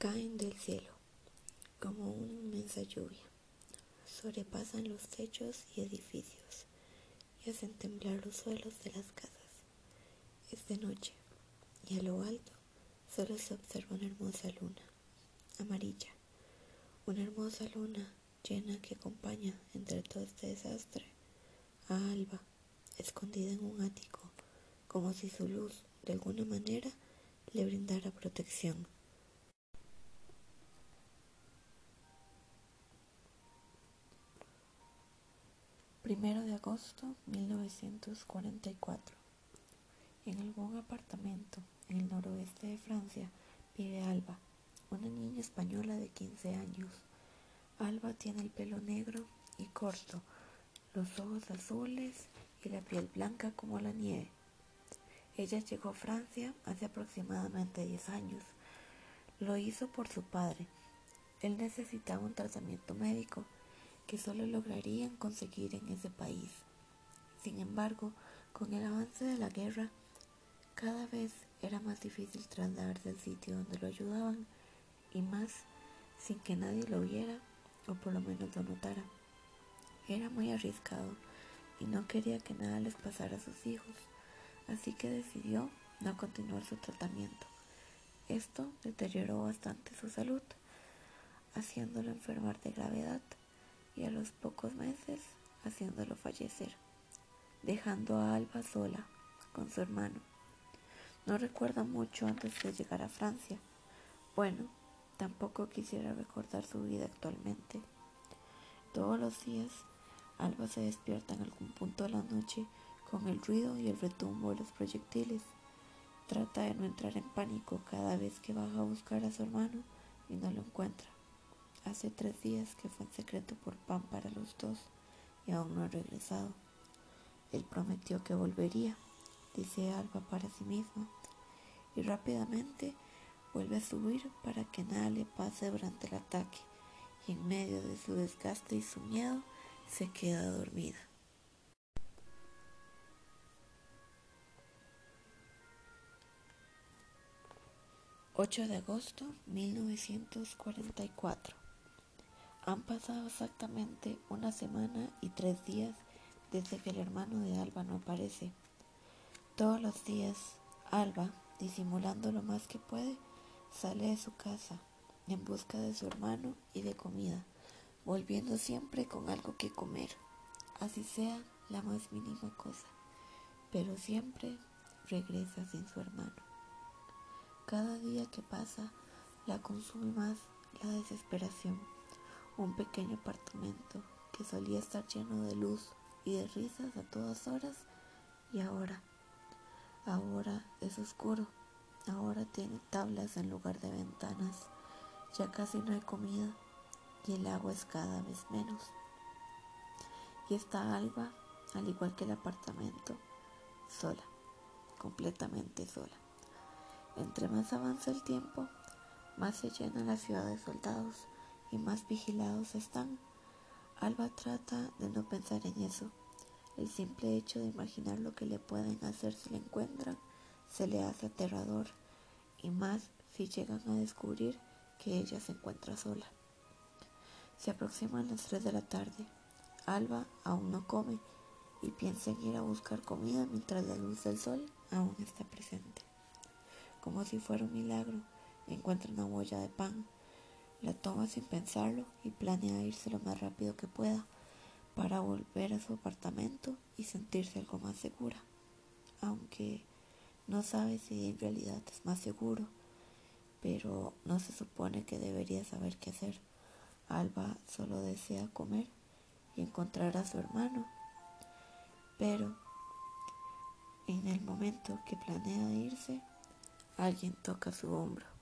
caen del cielo como una inmensa lluvia, sobrepasan los techos y edificios y hacen temblar los suelos de las casas. Es de noche y a lo alto solo se observa una hermosa luna, amarilla, una hermosa luna llena que acompaña entre todo este desastre a Alba, escondida en un ático, como si su luz de alguna manera le brindara protección. Primero de agosto 1944. En algún apartamento en el noroeste de Francia vive Alba, una niña española de 15 años. Alba tiene el pelo negro y corto, los ojos azules y la piel blanca como la nieve. Ella llegó a Francia hace aproximadamente 10 años. Lo hizo por su padre. Él necesitaba un tratamiento médico que solo lograrían conseguir en ese país. Sin embargo, con el avance de la guerra, cada vez era más difícil trasladarse al sitio donde lo ayudaban y más sin que nadie lo viera o por lo menos lo notara. Era muy arriesgado y no quería que nada les pasara a sus hijos, así que decidió no continuar su tratamiento. Esto deterioró bastante su salud, haciéndolo enfermar de gravedad y a los pocos meses haciéndolo fallecer, dejando a Alba sola con su hermano. No recuerda mucho antes de llegar a Francia. Bueno, tampoco quisiera recordar su vida actualmente. Todos los días, Alba se despierta en algún punto de la noche con el ruido y el retumbo de los proyectiles. Trata de no entrar en pánico cada vez que baja a buscar a su hermano y no lo encuentra. Hace tres días que fue en secreto por pan para los dos y aún no ha regresado. Él prometió que volvería, dice Alba para sí misma, y rápidamente vuelve a subir para que nada le pase durante el ataque, y en medio de su desgaste y su miedo se queda dormida. «8 de agosto 1944 han pasado exactamente una semana y tres días desde que el hermano de Alba no aparece. Todos los días, Alba, disimulando lo más que puede, sale de su casa en busca de su hermano y de comida, volviendo siempre con algo que comer, así sea la más mínima cosa, pero siempre regresa sin su hermano. Cada día que pasa la consume más la desesperación un pequeño apartamento que solía estar lleno de luz y de risas a todas horas y ahora, ahora es oscuro, ahora tiene tablas en lugar de ventanas, ya casi no hay comida y el agua es cada vez menos. Y está Alba, al igual que el apartamento, sola, completamente sola. Entre más avanza el tiempo, más se llena la ciudad de soldados y más vigilados están. Alba trata de no pensar en eso. El simple hecho de imaginar lo que le pueden hacer si la encuentran se le hace aterrador y más si llegan a descubrir que ella se encuentra sola. Se aproximan las 3 de la tarde. Alba aún no come y piensa en ir a buscar comida mientras la luz del sol aún está presente. Como si fuera un milagro, encuentra una boya de pan la toma sin pensarlo y planea irse lo más rápido que pueda para volver a su apartamento y sentirse algo más segura, aunque no sabe si en realidad es más seguro, pero no se supone que debería saber qué hacer. Alba solo desea comer y encontrar a su hermano, pero en el momento que planea irse, alguien toca su hombro.